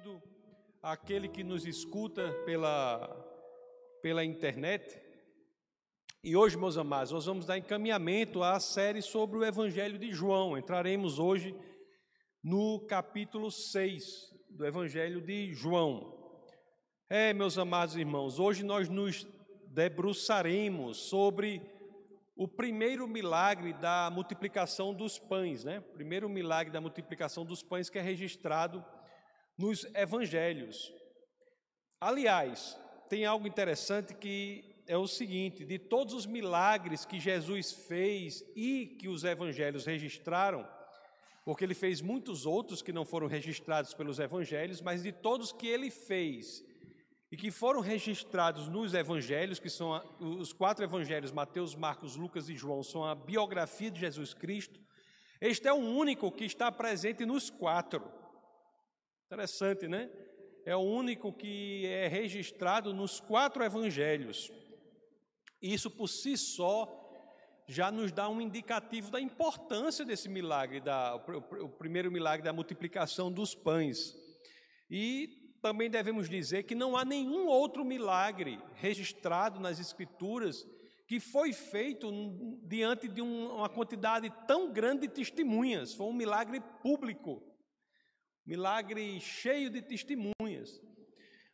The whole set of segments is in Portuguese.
bem-vindo àquele que nos escuta pela, pela internet. E hoje, meus amados, nós vamos dar encaminhamento à série sobre o Evangelho de João. Entraremos hoje no capítulo 6 do Evangelho de João. É, meus amados irmãos, hoje nós nos debruçaremos sobre o primeiro milagre da multiplicação dos pães, né? O primeiro milagre da multiplicação dos pães que é registrado nos evangelhos. Aliás, tem algo interessante que é o seguinte: de todos os milagres que Jesus fez e que os evangelhos registraram, porque ele fez muitos outros que não foram registrados pelos evangelhos, mas de todos que ele fez e que foram registrados nos evangelhos, que são os quatro evangelhos, Mateus, Marcos, Lucas e João, são a biografia de Jesus Cristo. Este é o único que está presente nos quatro. Interessante, né? É o único que é registrado nos quatro evangelhos. Isso por si só já nos dá um indicativo da importância desse milagre, da, o primeiro milagre da multiplicação dos pães. E também devemos dizer que não há nenhum outro milagre registrado nas Escrituras que foi feito diante de uma quantidade tão grande de testemunhas. Foi um milagre público, milagre cheio de testemunhas.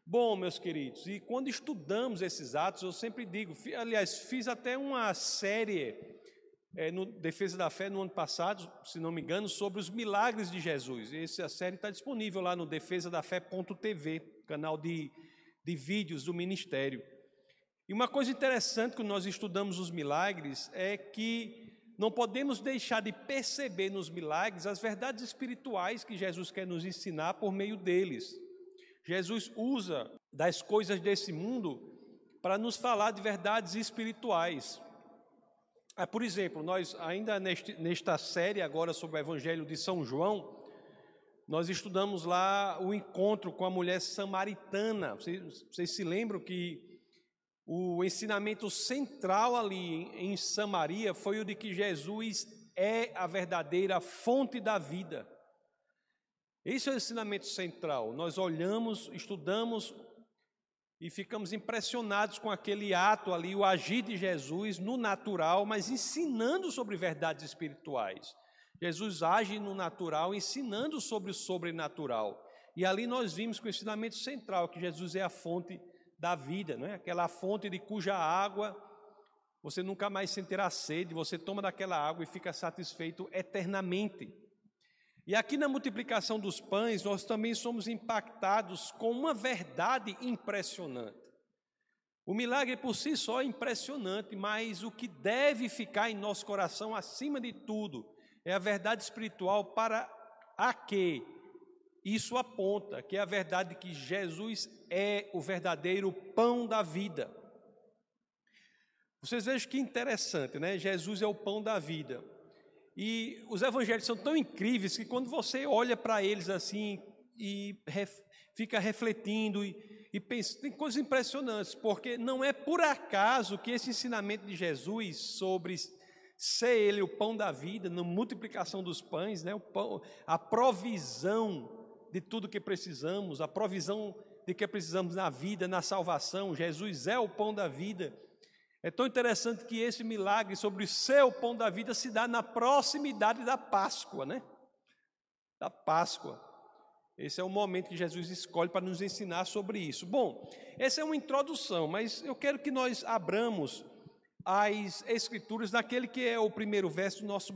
Bom, meus queridos, e quando estudamos esses atos, eu sempre digo, aliás, fiz até uma série é, no Defesa da Fé no ano passado, se não me engano, sobre os milagres de Jesus. Essa série está disponível lá no defesadafé.tv, canal de, de vídeos do ministério. E uma coisa interessante quando nós estudamos os milagres é que não podemos deixar de perceber nos milagres as verdades espirituais que Jesus quer nos ensinar por meio deles. Jesus usa das coisas desse mundo para nos falar de verdades espirituais. Ah, por exemplo, nós ainda nesta série agora sobre o Evangelho de São João, nós estudamos lá o encontro com a mulher samaritana. Vocês, vocês se lembram que o ensinamento central ali em Samaria foi o de que Jesus é a verdadeira fonte da vida. Esse é o ensinamento central. Nós olhamos, estudamos e ficamos impressionados com aquele ato ali, o agir de Jesus no natural, mas ensinando sobre verdades espirituais. Jesus age no natural, ensinando sobre o sobrenatural. E ali nós vimos com o ensinamento central que Jesus é a fonte da vida, não é? Aquela fonte de cuja água você nunca mais sentirá sede, você toma daquela água e fica satisfeito eternamente. E aqui na multiplicação dos pães, nós também somos impactados com uma verdade impressionante. O milagre por si só é impressionante, mas o que deve ficar em nosso coração, acima de tudo, é a verdade espiritual para a que isso aponta, que é a verdade que Jesus é o verdadeiro pão da vida. Vocês vejam que interessante, né? Jesus é o pão da vida. E os evangelhos são tão incríveis que quando você olha para eles assim e ref, fica refletindo e, e pensa, tem coisas impressionantes, porque não é por acaso que esse ensinamento de Jesus sobre ser ele o pão da vida, na multiplicação dos pães, né, o pão, a provisão de tudo que precisamos, a provisão de que precisamos na vida, na salvação, Jesus é o pão da vida. É tão interessante que esse milagre sobre o seu pão da vida se dá na proximidade da Páscoa, né? Da Páscoa. Esse é o momento que Jesus escolhe para nos ensinar sobre isso. Bom, essa é uma introdução, mas eu quero que nós abramos as Escrituras naquele que é o primeiro verso do, nosso,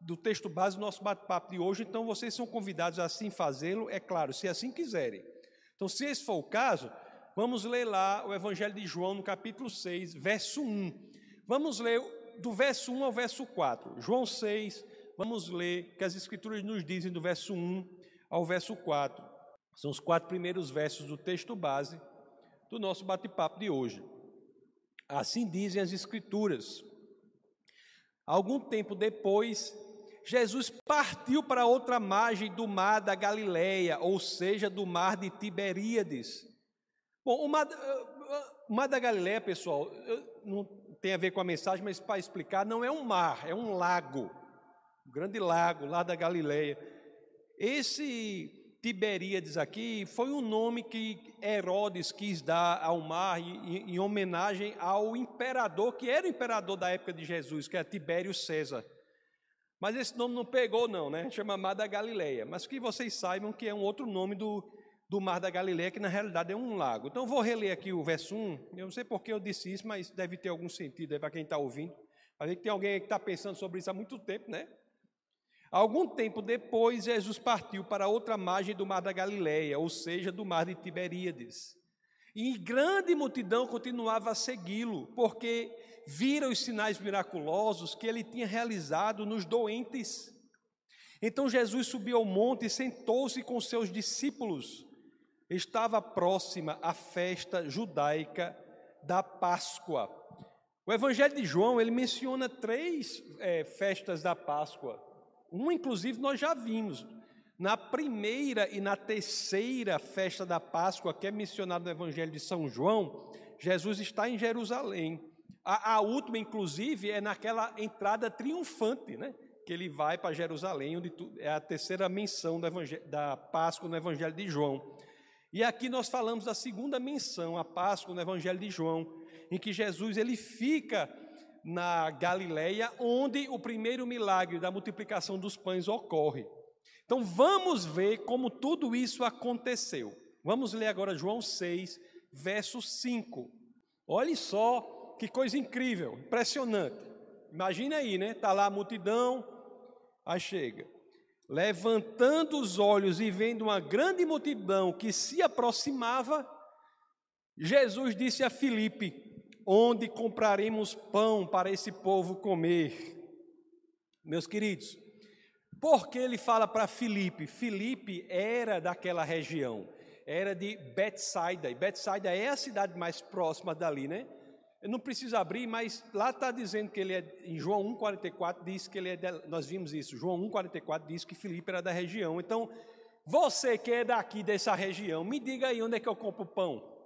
do texto base do nosso bate-papo de hoje. Então, vocês são convidados a assim fazê-lo, é claro, se assim quiserem. Então, se esse for o caso, Vamos ler lá o Evangelho de João, no capítulo 6, verso 1. Vamos ler do verso 1 ao verso 4. João 6, vamos ler que as Escrituras nos dizem do verso 1 ao verso 4. São os quatro primeiros versos do texto base do nosso bate-papo de hoje. Assim dizem as Escrituras. Algum tempo depois, Jesus partiu para outra margem do mar da Galileia, ou seja, do mar de Tiberíades. Bom, o mar, o mar da Galileia, pessoal, não tem a ver com a mensagem, mas para explicar, não é um mar, é um lago, um grande lago lá da Galileia. Esse Tiberíades aqui foi um nome que Herodes quis dar ao mar em, em homenagem ao imperador, que era o imperador da época de Jesus, que é Tibério César. Mas esse nome não pegou, não, né? Chama Mar da Galileia. Mas que vocês saibam que é um outro nome do, do Mar da Galileia, que na realidade é um lago. Então vou reler aqui o verso 1. Eu não sei por que eu disse isso, mas deve ter algum sentido para quem está ouvindo. A gente tem alguém que está pensando sobre isso há muito tempo, né? Algum tempo depois, Jesus partiu para outra margem do mar da Galileia, ou seja, do mar de Tiberíades. E grande multidão continuava a segui-lo, porque viram os sinais miraculosos que ele tinha realizado nos doentes. Então Jesus subiu ao monte e sentou-se com seus discípulos. Estava próxima a festa judaica da Páscoa. O Evangelho de João ele menciona três é, festas da Páscoa. Uma, inclusive, nós já vimos. Na primeira e na terceira festa da Páscoa, que é mencionada no Evangelho de São João, Jesus está em Jerusalém. A, a última, inclusive, é naquela entrada triunfante, né? Que ele vai para Jerusalém, onde é a terceira menção da Páscoa no Evangelho de João. E aqui nós falamos da segunda menção, a Páscoa no Evangelho de João, em que Jesus ele fica na Galileia, onde o primeiro milagre da multiplicação dos pães ocorre. Então vamos ver como tudo isso aconteceu. Vamos ler agora João 6, verso 5. Olhe só que coisa incrível, impressionante. Imagine aí, né? Está lá a multidão, aí chega. Levantando os olhos e vendo uma grande multidão que se aproximava, Jesus disse a Filipe: onde compraremos pão para esse povo comer. Meus queridos, porque ele fala para Filipe? Filipe era daquela região, era de Betsaida, e Betsaida é a cidade mais próxima dali, né? Eu não preciso abrir, mas lá está dizendo que ele é, em João 1,44 diz que ele é, de, nós vimos isso, João 1,44 diz que Filipe era da região. Então, você que é daqui dessa região, me diga aí onde é que eu compro pão.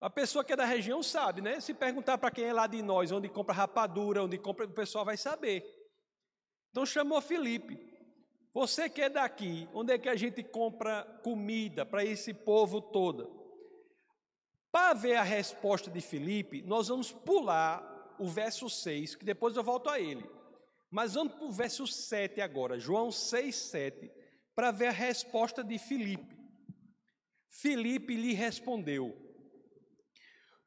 A pessoa que é da região sabe, né? Se perguntar para quem é lá de nós, onde compra rapadura, onde compra, o pessoal vai saber. Então chamou Felipe. Você que é daqui, onde é que a gente compra comida para esse povo todo? Para ver a resposta de Felipe, nós vamos pular o verso 6, que depois eu volto a ele. Mas vamos para o verso 7 agora, João 6, 7, para ver a resposta de Felipe. Felipe lhe respondeu: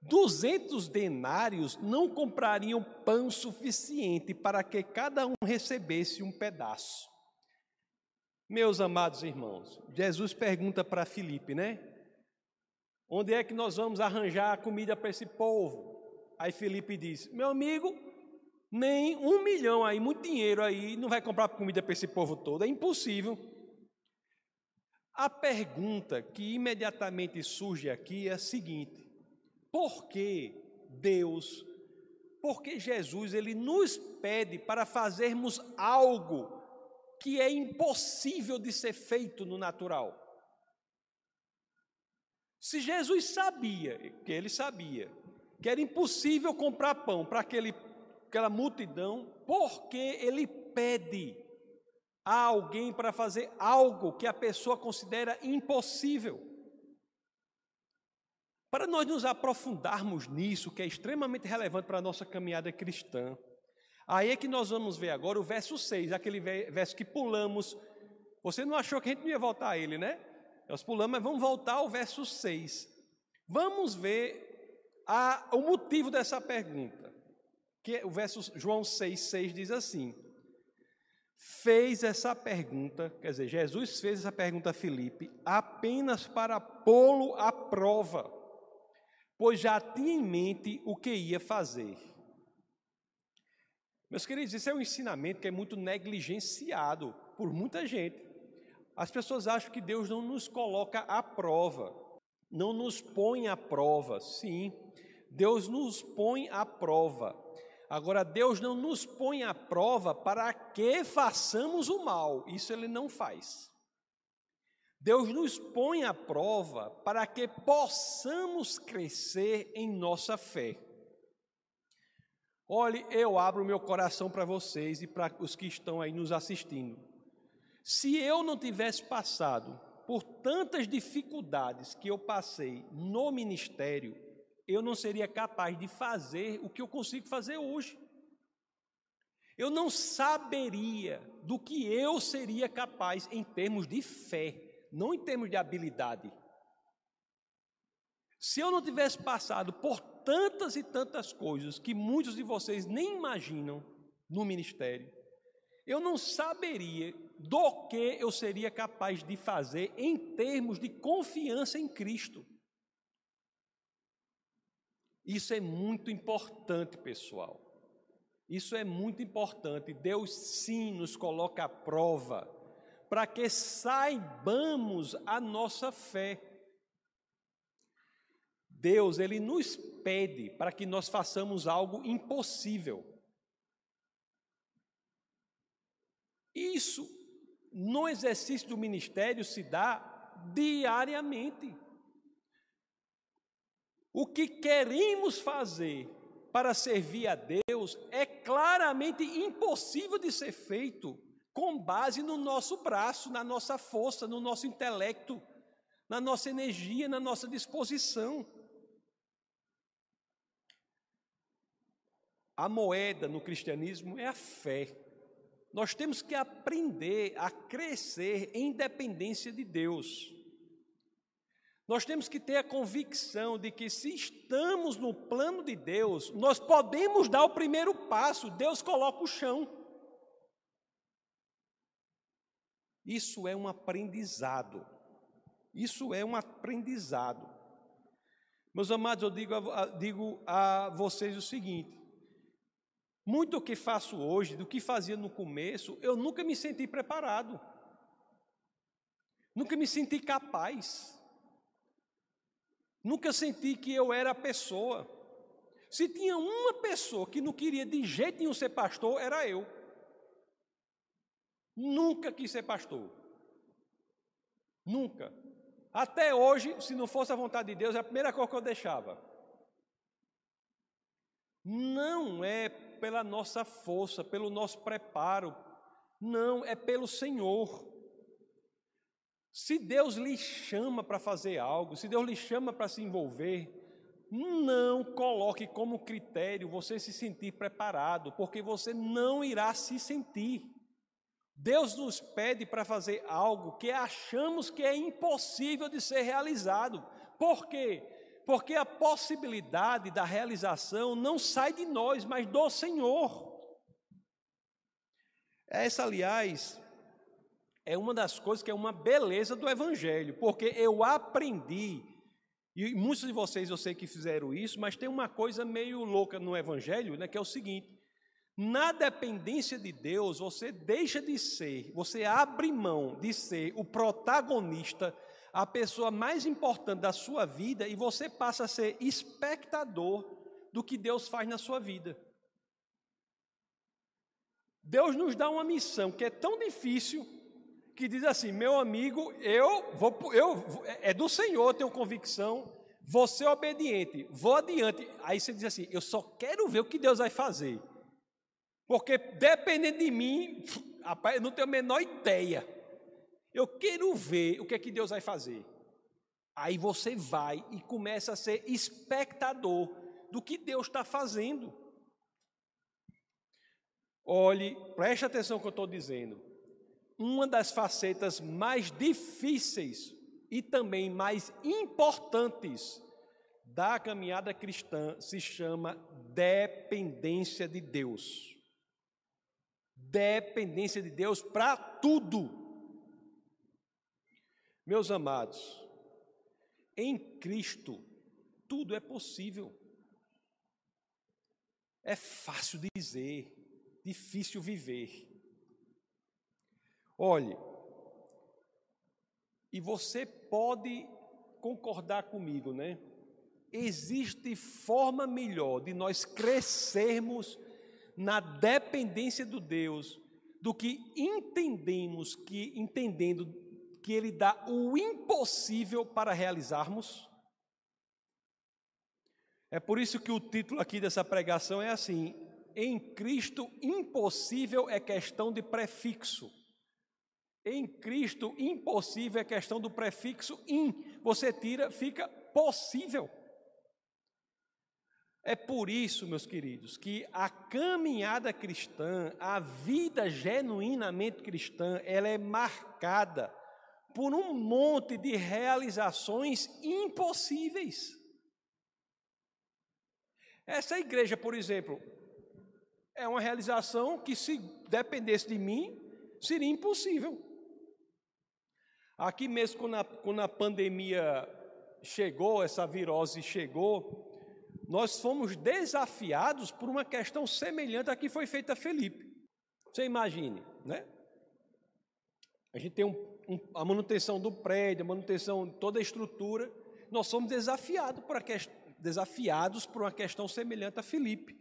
Duzentos denários não comprariam pão suficiente para que cada um recebesse um pedaço. Meus amados irmãos, Jesus pergunta para Filipe, né? Onde é que nós vamos arranjar comida para esse povo? Aí Felipe diz: Meu amigo, nem um milhão aí, muito dinheiro aí, não vai comprar comida para esse povo todo, é impossível. A pergunta que imediatamente surge aqui é a seguinte: por que Deus, porque Jesus ele nos pede para fazermos algo que é impossível de ser feito no natural. Se Jesus sabia, que ele sabia, que era impossível comprar pão para aquele, aquela multidão, porque ele pede a alguém para fazer algo que a pessoa considera impossível? Para nós nos aprofundarmos nisso, que é extremamente relevante para a nossa caminhada cristã, aí é que nós vamos ver agora o verso 6, aquele verso que pulamos. Você não achou que a gente não ia voltar a ele, né? Nós pulamos, mas vamos voltar ao verso 6. Vamos ver a, o motivo dessa pergunta. Que o verso João 6, 6 diz assim: Fez essa pergunta, quer dizer, Jesus fez essa pergunta a Filipe apenas para pô-lo à prova pois já tinha em mente o que ia fazer. Meus queridos, isso é um ensinamento que é muito negligenciado por muita gente. As pessoas acham que Deus não nos coloca à prova, não nos põe à prova. Sim, Deus nos põe à prova. Agora, Deus não nos põe à prova para que façamos o mal. Isso Ele não faz. Deus nos põe à prova para que possamos crescer em nossa fé. Olhe, eu abro meu coração para vocês e para os que estão aí nos assistindo. Se eu não tivesse passado por tantas dificuldades que eu passei no ministério, eu não seria capaz de fazer o que eu consigo fazer hoje. Eu não saberia do que eu seria capaz em termos de fé, não em termos de habilidade. Se eu não tivesse passado por tantas e tantas coisas que muitos de vocês nem imaginam no ministério, eu não saberia do que eu seria capaz de fazer em termos de confiança em Cristo. Isso é muito importante, pessoal. Isso é muito importante. Deus sim nos coloca à prova para que saibamos a nossa fé. Deus, ele nos pede para que nós façamos algo impossível. Isso no exercício do ministério se dá diariamente. O que queremos fazer para servir a Deus é claramente impossível de ser feito com base no nosso braço, na nossa força, no nosso intelecto, na nossa energia, na nossa disposição. A moeda no cristianismo é a fé. Nós temos que aprender a crescer em dependência de Deus. Nós temos que ter a convicção de que, se estamos no plano de Deus, nós podemos dar o primeiro passo, Deus coloca o chão. Isso é um aprendizado. Isso é um aprendizado. Meus amados, eu digo a, digo a vocês o seguinte: muito do que faço hoje, do que fazia no começo, eu nunca me senti preparado. Nunca me senti capaz. Nunca senti que eu era a pessoa. Se tinha uma pessoa que não queria de jeito nenhum ser pastor, era eu. Nunca quis ser pastor. Nunca. Até hoje, se não fosse a vontade de Deus, é a primeira coisa que eu deixava. Não é pela nossa força, pelo nosso preparo. Não, é pelo Senhor. Se Deus lhe chama para fazer algo, se Deus lhe chama para se envolver, não coloque como critério você se sentir preparado, porque você não irá se sentir. Deus nos pede para fazer algo que achamos que é impossível de ser realizado. Por quê? Porque a possibilidade da realização não sai de nós, mas do Senhor. Essa, aliás, é uma das coisas que é uma beleza do Evangelho, porque eu aprendi, e muitos de vocês eu sei que fizeram isso, mas tem uma coisa meio louca no Evangelho, né, que é o seguinte: na dependência de Deus, você deixa de ser, você abre mão de ser o protagonista a pessoa mais importante da sua vida e você passa a ser espectador do que Deus faz na sua vida. Deus nos dá uma missão que é tão difícil que diz assim: meu amigo, eu vou, eu é do Senhor, tenho convicção, vou ser obediente, vou adiante. Aí você diz assim: eu só quero ver o que Deus vai fazer, porque dependendo de mim, rapaz, eu não tenho a menor ideia. Eu quero ver o que é que Deus vai fazer. Aí você vai e começa a ser espectador do que Deus está fazendo. Olhe, preste atenção no que eu estou dizendo. Uma das facetas mais difíceis e também mais importantes da caminhada cristã se chama dependência de Deus. Dependência de Deus para tudo. Meus amados, em Cristo tudo é possível. É fácil dizer, difícil viver. Olhe, e você pode concordar comigo, né? Existe forma melhor de nós crescermos na dependência do Deus do que entendemos que entendendo que Ele dá o impossível para realizarmos? É por isso que o título aqui dessa pregação é assim: Em Cristo, impossível é questão de prefixo. Em Cristo, impossível é questão do prefixo in. Você tira, fica possível. É por isso, meus queridos, que a caminhada cristã, a vida genuinamente cristã, ela é marcada por um monte de realizações impossíveis. Essa igreja, por exemplo, é uma realização que, se dependesse de mim, seria impossível. Aqui mesmo, quando a, quando a pandemia chegou, essa virose chegou, nós fomos desafiados por uma questão semelhante à que foi feita a Felipe. Você imagine, né? A gente tem um, um, a manutenção do prédio, a manutenção de toda a estrutura. Nós somos desafiados por, desafiados por uma questão semelhante a Felipe.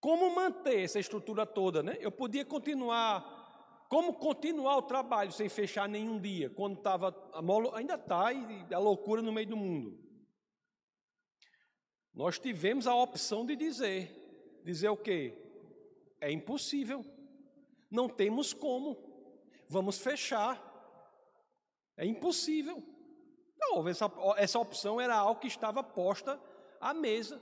Como manter essa estrutura toda, né? Eu podia continuar, como continuar o trabalho sem fechar nenhum dia, quando estava, ainda está, a loucura no meio do mundo. Nós tivemos a opção de dizer, dizer o quê? É impossível. Não temos como. Vamos fechar. É impossível. Não, essa, essa opção era algo que estava posta à mesa.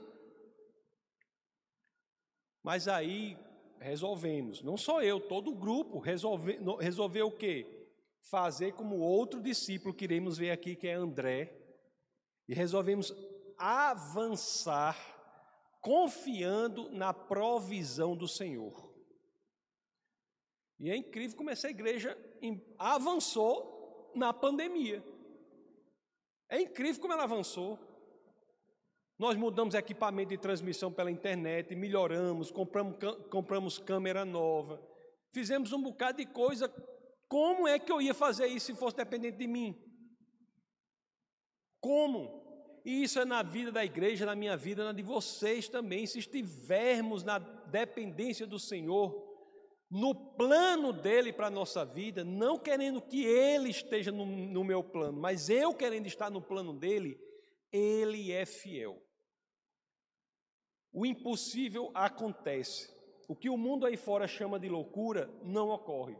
Mas aí resolvemos, não só eu, todo o grupo resolve, resolveu o quê? Fazer como outro discípulo que iremos ver aqui, que é André, e resolvemos avançar confiando na provisão do Senhor. E é incrível como essa igreja avançou na pandemia. É incrível como ela avançou. Nós mudamos equipamento de transmissão pela internet, melhoramos, compramos, compramos câmera nova, fizemos um bocado de coisa. Como é que eu ia fazer isso se fosse dependente de mim? Como? E isso é na vida da igreja, na minha vida, na de vocês também. Se estivermos na dependência do Senhor, no plano dele para a nossa vida, não querendo que ele esteja no, no meu plano, mas eu querendo estar no plano dele, ele é fiel. O impossível acontece. O que o mundo aí fora chama de loucura não ocorre.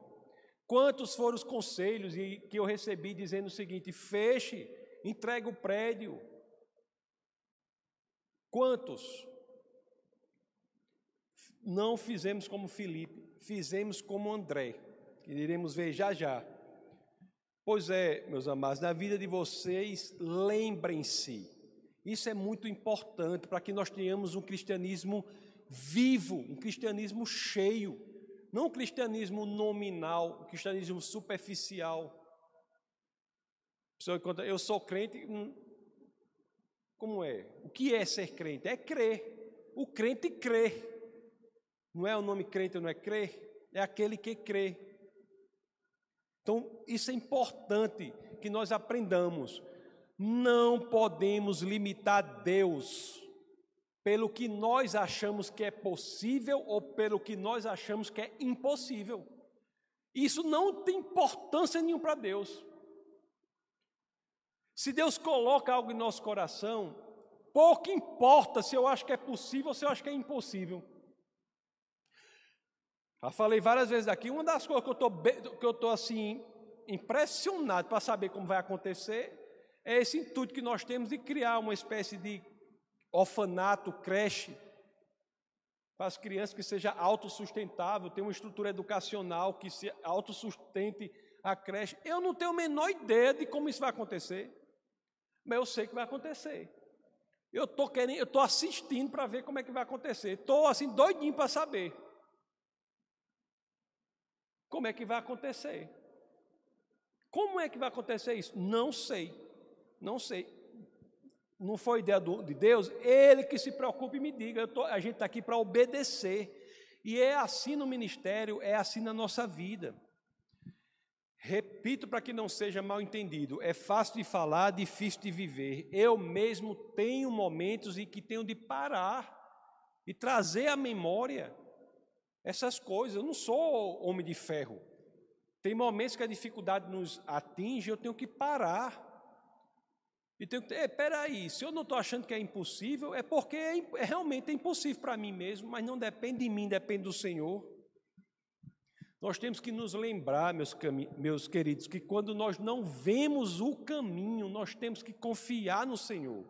Quantos foram os conselhos que eu recebi dizendo o seguinte: feche, entregue o prédio, Quantos não fizemos como Felipe, fizemos como André, que iremos ver já já. Pois é, meus amados, na vida de vocês, lembrem-se, isso é muito importante para que nós tenhamos um cristianismo vivo, um cristianismo cheio, não um cristianismo nominal, um cristianismo superficial. Eu sou crente, hum, como é? O que é ser crente? É crer. O crente crê. Não é o nome crente, não é crer? É aquele que crê. Então, isso é importante que nós aprendamos. Não podemos limitar Deus pelo que nós achamos que é possível ou pelo que nós achamos que é impossível. Isso não tem importância nenhuma para Deus. Se Deus coloca algo em nosso coração, pouco importa se eu acho que é possível ou se eu acho que é impossível. Já falei várias vezes aqui, uma das coisas que eu estou que eu tô assim impressionado para saber como vai acontecer é esse intuito que nós temos de criar uma espécie de orfanato, creche para as crianças que seja autossustentável, ter uma estrutura educacional que se autossustente a creche. Eu não tenho a menor ideia de como isso vai acontecer mas eu sei que vai acontecer. Eu estou querendo, eu estou assistindo para ver como é que vai acontecer. Estou assim doidinho para saber como é que vai acontecer. Como é que vai acontecer isso? Não sei, não sei. Não foi ideia do, de Deus? Ele que se preocupe e me diga. Tô, a gente está aqui para obedecer. E é assim no ministério, é assim na nossa vida. Repito para que não seja mal entendido: é fácil de falar, difícil de viver. Eu mesmo tenho momentos em que tenho de parar e trazer à memória essas coisas. Eu não sou homem de ferro. Tem momentos que a dificuldade nos atinge, eu tenho que parar. E tenho que, espera aí, se eu não estou achando que é impossível, é porque é, é realmente é impossível para mim mesmo, mas não depende de mim, depende do Senhor. Nós temos que nos lembrar, meus, meus queridos, que quando nós não vemos o caminho, nós temos que confiar no Senhor.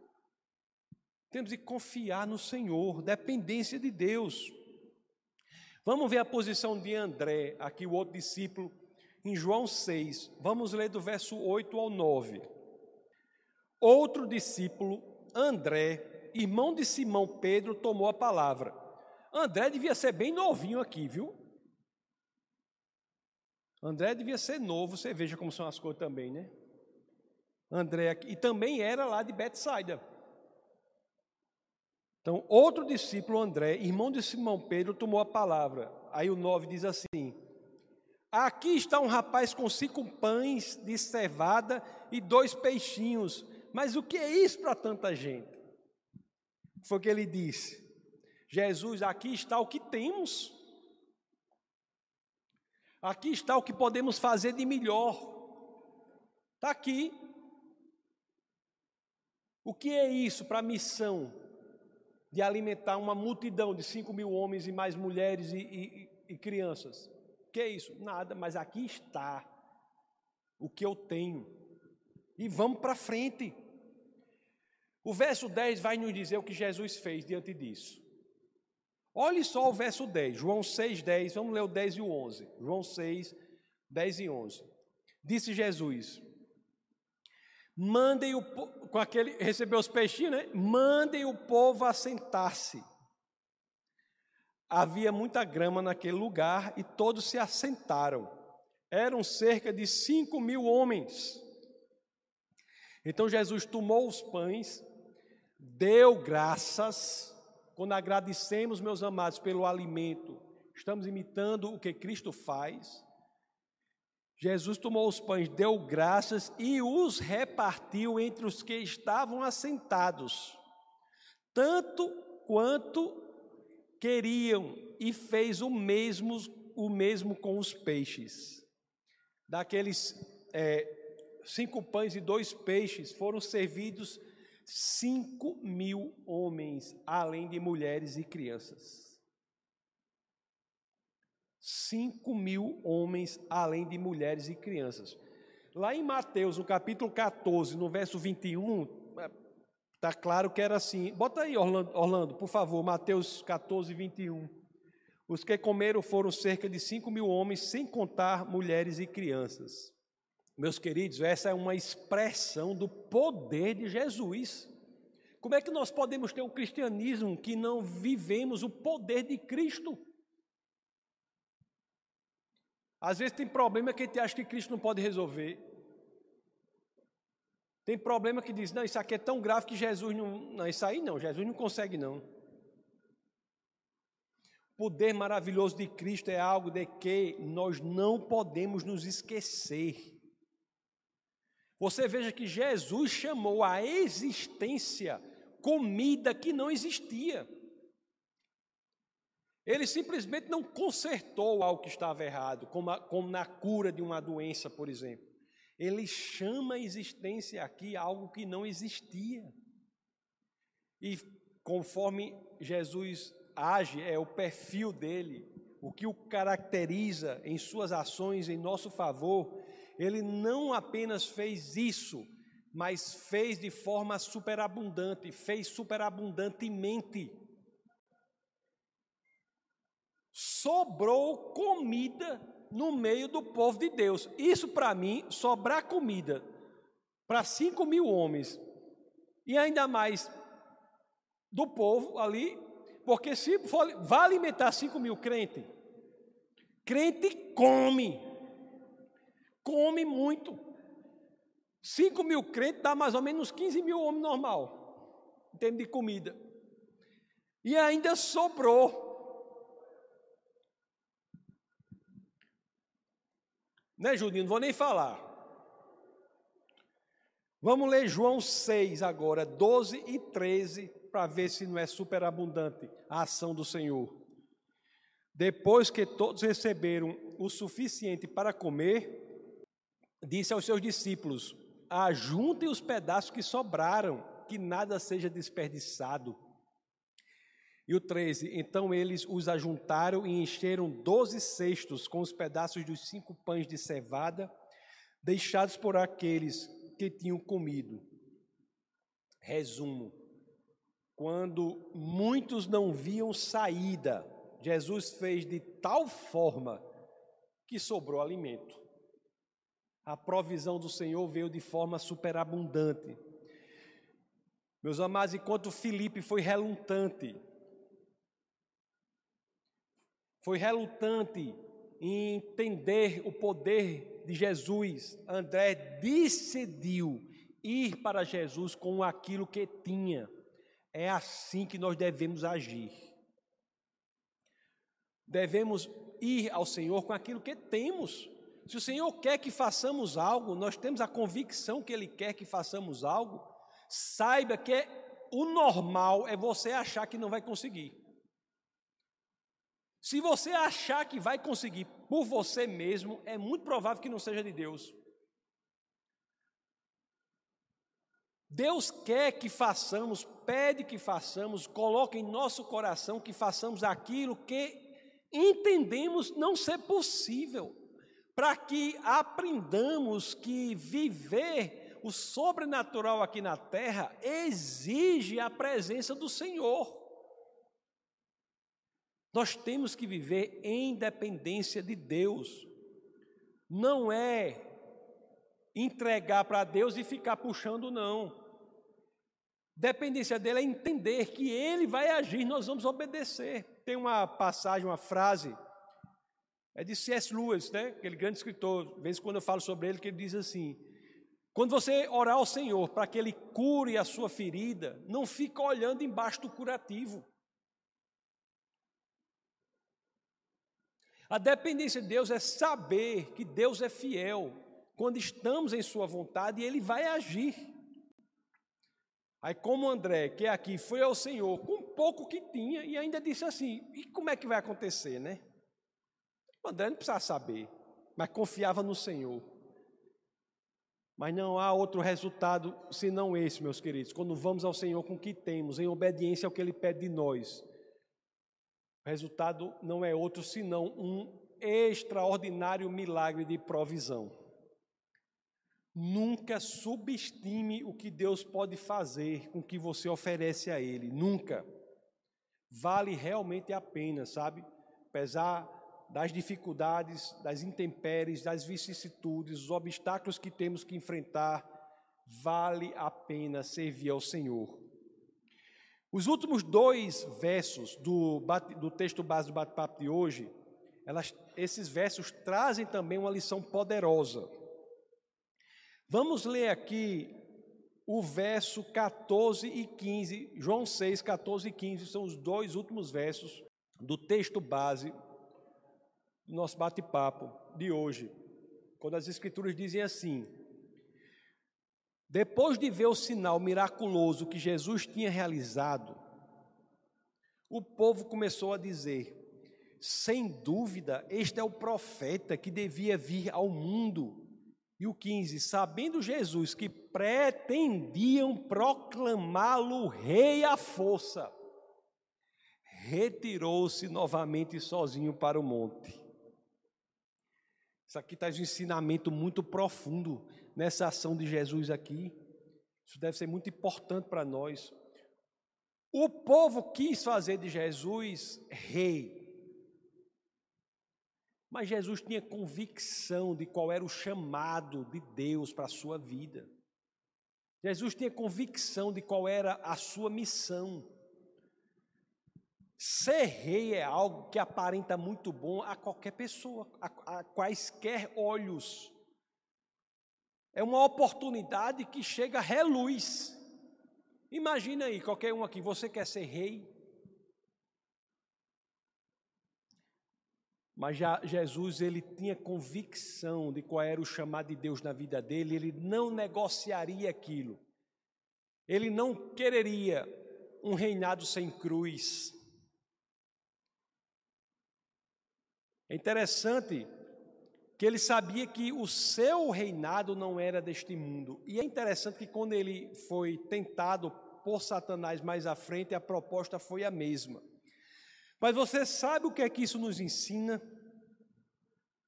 Temos que confiar no Senhor, dependência de Deus. Vamos ver a posição de André, aqui o outro discípulo, em João 6. Vamos ler do verso 8 ao 9. Outro discípulo, André, irmão de Simão Pedro, tomou a palavra. André devia ser bem novinho aqui, viu? André devia ser novo, você veja como são as coisas também, né? André, e também era lá de Betsaida. Então, outro discípulo, André, irmão de Simão Pedro, tomou a palavra. Aí o 9 diz assim: Aqui está um rapaz com cinco pães de cevada e dois peixinhos. Mas o que é isso para tanta gente? Foi o que ele disse. Jesus, aqui está o que temos. Aqui está o que podemos fazer de melhor. Está aqui. O que é isso para a missão de alimentar uma multidão de 5 mil homens e mais mulheres e, e, e crianças? Que é isso? Nada, mas aqui está o que eu tenho. E vamos para frente. O verso 10 vai nos dizer o que Jesus fez diante disso. Olhe só o verso 10, João 6, 10, vamos ler o 10 e o 11. João 6, 10 e 11. Disse Jesus: Mandem o com aquele recebeu os peixinhos, né? Mandem o povo assentar-se. Havia muita grama naquele lugar e todos se assentaram. Eram cerca de cinco mil homens. Então Jesus tomou os pães, deu graças quando agradecemos, meus amados, pelo alimento, estamos imitando o que Cristo faz. Jesus tomou os pães, deu graças e os repartiu entre os que estavam assentados, tanto quanto queriam, e fez o mesmo, o mesmo com os peixes. Daqueles é, cinco pães e dois peixes foram servidos cinco mil homens, além de mulheres e crianças. Cinco mil homens, além de mulheres e crianças. Lá em Mateus, no capítulo 14, no verso 21, está claro que era assim. Bota aí, Orlando, Orlando, por favor, Mateus 14, 21. Os que comeram foram cerca de cinco mil homens, sem contar mulheres e crianças. Meus queridos, essa é uma expressão do poder de Jesus. Como é que nós podemos ter um cristianismo que não vivemos o poder de Cristo? Às vezes tem problema que a gente acha que Cristo não pode resolver. Tem problema que diz, não, isso aqui é tão grave que Jesus não. Não, isso aí não, Jesus não consegue não. O poder maravilhoso de Cristo é algo de que nós não podemos nos esquecer. Você veja que Jesus chamou a existência comida que não existia. Ele simplesmente não consertou algo que estava errado, como, a, como na cura de uma doença, por exemplo. Ele chama a existência aqui algo que não existia. E conforme Jesus age, é o perfil dele, o que o caracteriza em suas ações em nosso favor, ele não apenas fez isso, mas fez de forma superabundante, fez superabundantemente. Sobrou comida no meio do povo de Deus. Isso para mim, sobrar comida para cinco mil homens e ainda mais do povo ali, porque se for, vai alimentar cinco mil crente, crente come come muito. 5 mil crentes dá mais ou menos 15 mil homens normal, em termos de comida. E ainda sobrou. Né, Judinho? Não vou nem falar. Vamos ler João 6 agora, 12 e 13, para ver se não é superabundante a ação do Senhor. Depois que todos receberam o suficiente para comer, disse aos seus discípulos: Ajuntem os pedaços que sobraram, que nada seja desperdiçado. E o 13: Então eles os ajuntaram e encheram doze cestos com os pedaços dos cinco pães de cevada, deixados por aqueles que tinham comido. Resumo: quando muitos não viam saída, Jesus fez de tal forma que sobrou alimento. A provisão do Senhor veio de forma superabundante. Meus amados, enquanto Felipe foi relutante, foi relutante em entender o poder de Jesus, André decidiu ir para Jesus com aquilo que tinha. É assim que nós devemos agir. Devemos ir ao Senhor com aquilo que temos. Se o Senhor quer que façamos algo, nós temos a convicção que Ele quer que façamos algo, saiba que o normal é você achar que não vai conseguir. Se você achar que vai conseguir por você mesmo, é muito provável que não seja de Deus. Deus quer que façamos, pede que façamos, coloque em nosso coração que façamos aquilo que entendemos não ser possível para que aprendamos que viver o sobrenatural aqui na terra exige a presença do Senhor. Nós temos que viver em dependência de Deus. Não é entregar para Deus e ficar puxando, não. Dependência dele é entender que ele vai agir, nós vamos obedecer. Tem uma passagem, uma frase é de C.S. Lewis, né? aquele grande escritor. De vez em quando eu falo sobre ele, que ele diz assim: quando você orar ao Senhor para que Ele cure a sua ferida, não fica olhando embaixo do curativo. A dependência de Deus é saber que Deus é fiel quando estamos em Sua vontade e Ele vai agir. Aí, como André, que é aqui, foi ao Senhor com pouco que tinha e ainda disse assim: e como é que vai acontecer, né? O André não precisava saber, mas confiava no Senhor. Mas não há outro resultado senão esse, meus queridos, quando vamos ao Senhor com o que temos, em obediência ao que Ele pede de nós. O resultado não é outro senão um extraordinário milagre de provisão. Nunca subestime o que Deus pode fazer com o que você oferece a Ele. Nunca. Vale realmente a pena, sabe? Apesar das dificuldades, das intempéries, das vicissitudes, os obstáculos que temos que enfrentar, vale a pena servir ao Senhor. Os últimos dois versos do, do texto base do bate-papo de hoje, elas, esses versos trazem também uma lição poderosa. Vamos ler aqui o verso 14 e 15, João 6, 14 e 15, são os dois últimos versos do texto base do nosso bate-papo de hoje, quando as Escrituras dizem assim: depois de ver o sinal miraculoso que Jesus tinha realizado, o povo começou a dizer: sem dúvida, este é o profeta que devia vir ao mundo. E o 15: sabendo Jesus que pretendiam proclamá-lo rei à força, retirou-se novamente sozinho para o monte. Isso aqui traz um ensinamento muito profundo nessa ação de Jesus aqui. Isso deve ser muito importante para nós. O povo quis fazer de Jesus rei. Mas Jesus tinha convicção de qual era o chamado de Deus para a sua vida. Jesus tinha convicção de qual era a sua missão. Ser rei é algo que aparenta muito bom a qualquer pessoa, a, a quaisquer olhos. É uma oportunidade que chega reluz. Imagina aí, qualquer um aqui, você quer ser rei? Mas já Jesus, ele tinha convicção de qual era o chamado de Deus na vida dele, ele não negociaria aquilo. Ele não quereria um reinado sem cruz. É interessante que ele sabia que o seu reinado não era deste mundo. E é interessante que quando ele foi tentado por Satanás mais à frente, a proposta foi a mesma. Mas você sabe o que é que isso nos ensina?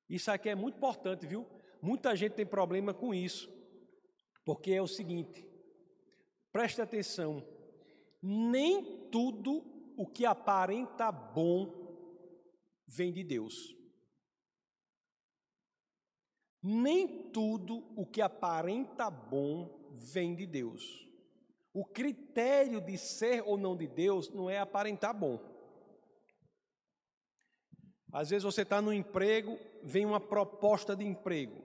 Isso aqui é muito importante, viu? Muita gente tem problema com isso, porque é o seguinte: preste atenção, nem tudo o que aparenta bom vem de Deus. Nem tudo o que aparenta bom vem de Deus. O critério de ser ou não de Deus não é aparentar bom. Às vezes você está no emprego, vem uma proposta de emprego,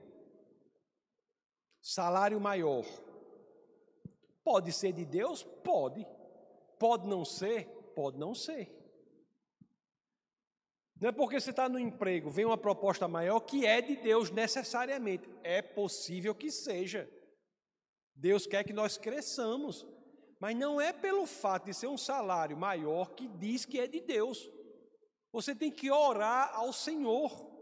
salário maior. Pode ser de Deus? Pode. Pode não ser? Pode não ser. Não é porque você está no emprego, vem uma proposta maior que é de Deus necessariamente. É possível que seja. Deus quer que nós cresçamos. Mas não é pelo fato de ser um salário maior que diz que é de Deus. Você tem que orar ao Senhor.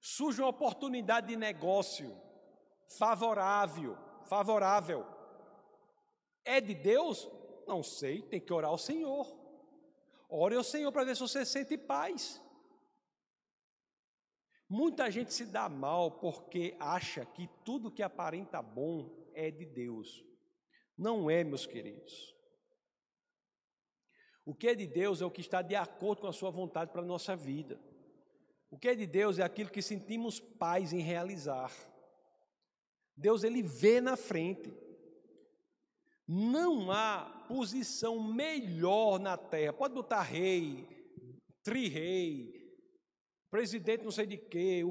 Surge uma oportunidade de negócio favorável, favorável. É de Deus? Não sei, tem que orar ao Senhor. Ore ao Senhor para ver se você sente paz. Muita gente se dá mal porque acha que tudo que aparenta bom é de Deus. Não é, meus queridos. O que é de Deus é o que está de acordo com a sua vontade para a nossa vida. O que é de Deus é aquilo que sentimos paz em realizar. Deus ele vê na frente. Não há posição melhor na terra. Pode botar rei, tri-rei, presidente não sei de quê.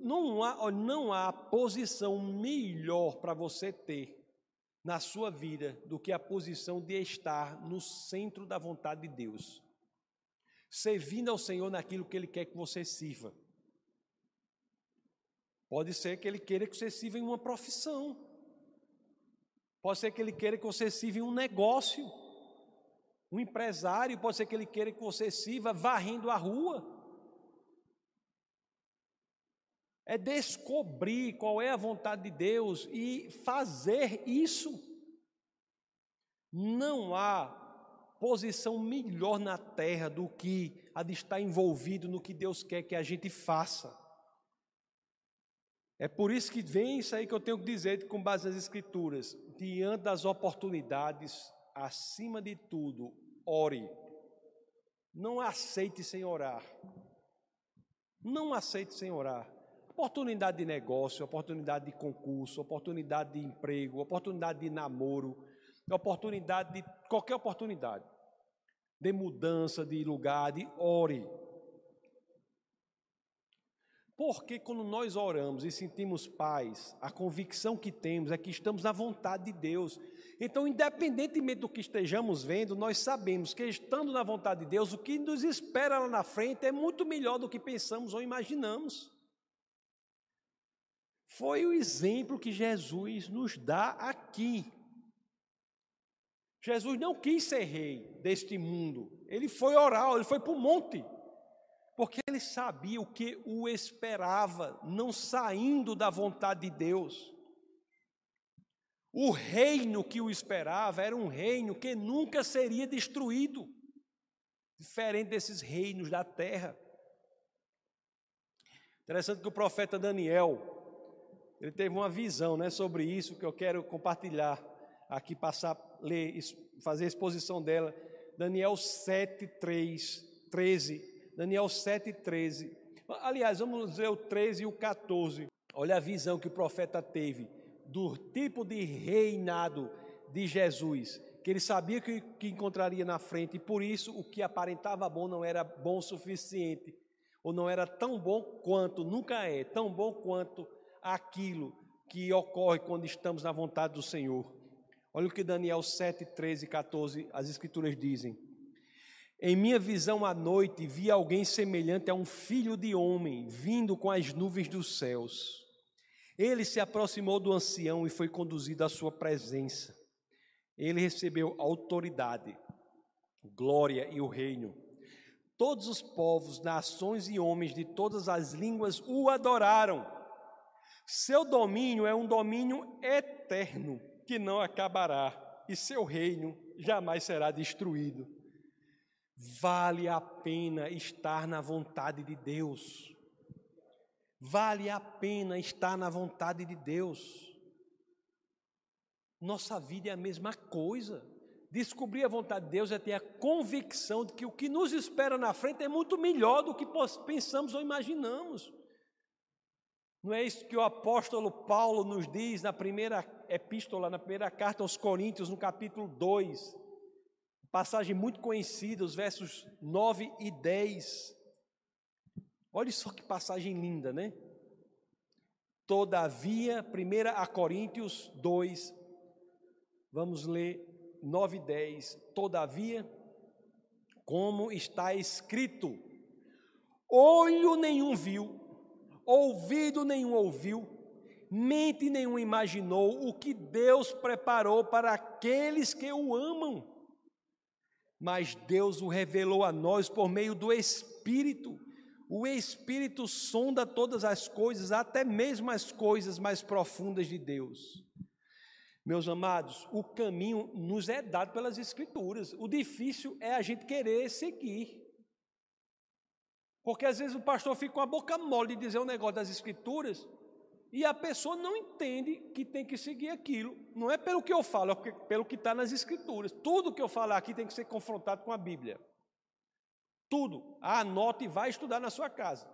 Não há, não há posição melhor para você ter na sua vida do que a posição de estar no centro da vontade de Deus. Servindo ao Senhor naquilo que Ele quer que você sirva. Pode ser que Ele queira que você sirva em uma profissão. Pode ser que ele queira que você sirva em um negócio. Um empresário, pode ser que ele queira que você sirva varrendo a rua. É descobrir qual é a vontade de Deus e fazer isso. Não há posição melhor na terra do que a de estar envolvido no que Deus quer que a gente faça. É por isso que vem isso aí que eu tenho que dizer com base nas Escrituras. Diante das oportunidades, acima de tudo, ore. Não aceite sem orar. Não aceite sem orar. Oportunidade de negócio, oportunidade de concurso, oportunidade de emprego, oportunidade de namoro, oportunidade de qualquer oportunidade. De mudança de lugar, de ore. Porque quando nós oramos e sentimos paz, a convicção que temos é que estamos na vontade de Deus. Então, independentemente do que estejamos vendo, nós sabemos que estando na vontade de Deus, o que nos espera lá na frente é muito melhor do que pensamos ou imaginamos. Foi o exemplo que Jesus nos dá aqui. Jesus não quis ser rei deste mundo, ele foi orar, ele foi para o monte porque ele sabia o que o esperava, não saindo da vontade de Deus. O reino que o esperava era um reino que nunca seria destruído, diferente desses reinos da terra. Interessante que o profeta Daniel, ele teve uma visão né, sobre isso que eu quero compartilhar aqui, passar, ler, fazer a exposição dela. Daniel 7, 3, 13 Daniel 7, 13. Aliás, vamos ler o 13 e o 14. Olha a visão que o profeta teve do tipo de reinado de Jesus, que ele sabia que, que encontraria na frente, e por isso o que aparentava bom não era bom o suficiente, ou não era tão bom quanto, nunca é, tão bom quanto aquilo que ocorre quando estamos na vontade do Senhor. Olha o que Daniel 7, 13 e 14, as Escrituras dizem. Em minha visão à noite, vi alguém semelhante a um filho de homem vindo com as nuvens dos céus. Ele se aproximou do ancião e foi conduzido à sua presença. Ele recebeu autoridade, glória e o reino. Todos os povos, nações e homens de todas as línguas o adoraram. Seu domínio é um domínio eterno que não acabará, e seu reino jamais será destruído. Vale a pena estar na vontade de Deus. Vale a pena estar na vontade de Deus. Nossa vida é a mesma coisa. Descobrir a vontade de Deus é ter a convicção de que o que nos espera na frente é muito melhor do que pensamos ou imaginamos. Não é isso que o apóstolo Paulo nos diz na primeira epístola, na primeira carta aos Coríntios, no capítulo 2, passagem muito conhecida, os versos 9 e 10. Olha só que passagem linda, né? Todavia, 1 a Coríntios 2, vamos ler 9 e 10. Todavia, como está escrito, olho nenhum viu, ouvido nenhum ouviu, mente nenhum imaginou o que Deus preparou para aqueles que o amam. Mas Deus o revelou a nós por meio do Espírito. O Espírito sonda todas as coisas, até mesmo as coisas mais profundas de Deus. Meus amados, o caminho nos é dado pelas Escrituras. O difícil é a gente querer seguir. Porque às vezes o pastor fica com a boca mole de dizer um negócio das escrituras e a pessoa não entende que tem que seguir aquilo. Não é pelo que eu falo, é pelo que está nas escrituras. Tudo que eu falar aqui tem que ser confrontado com a Bíblia. Tudo. Anote e vai estudar na sua casa.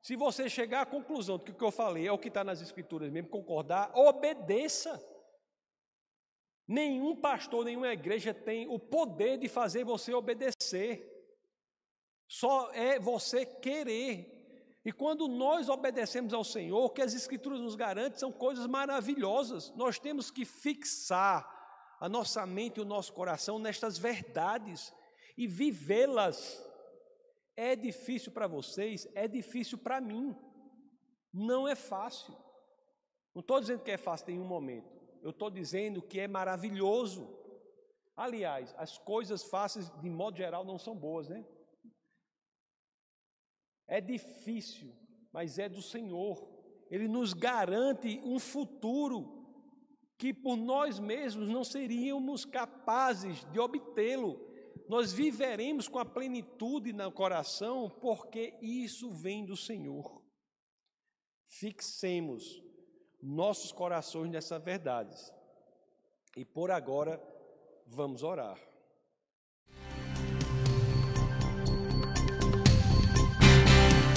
Se você chegar à conclusão de que o que eu falei é o que está nas escrituras mesmo, concordar, obedeça. Nenhum pastor, nenhuma igreja tem o poder de fazer você obedecer. Só é você querer. E quando nós obedecemos ao Senhor, o que as Escrituras nos garantem são coisas maravilhosas. Nós temos que fixar a nossa mente e o nosso coração nestas verdades e vivê-las. É difícil para vocês, é difícil para mim. Não é fácil. Não estou dizendo que é fácil em um momento. Eu estou dizendo que é maravilhoso. Aliás, as coisas fáceis, de modo geral, não são boas, né? É difícil, mas é do Senhor. Ele nos garante um futuro que por nós mesmos não seríamos capazes de obtê-lo. Nós viveremos com a plenitude no coração, porque isso vem do Senhor. Fixemos nossos corações nessas verdades. E por agora, vamos orar.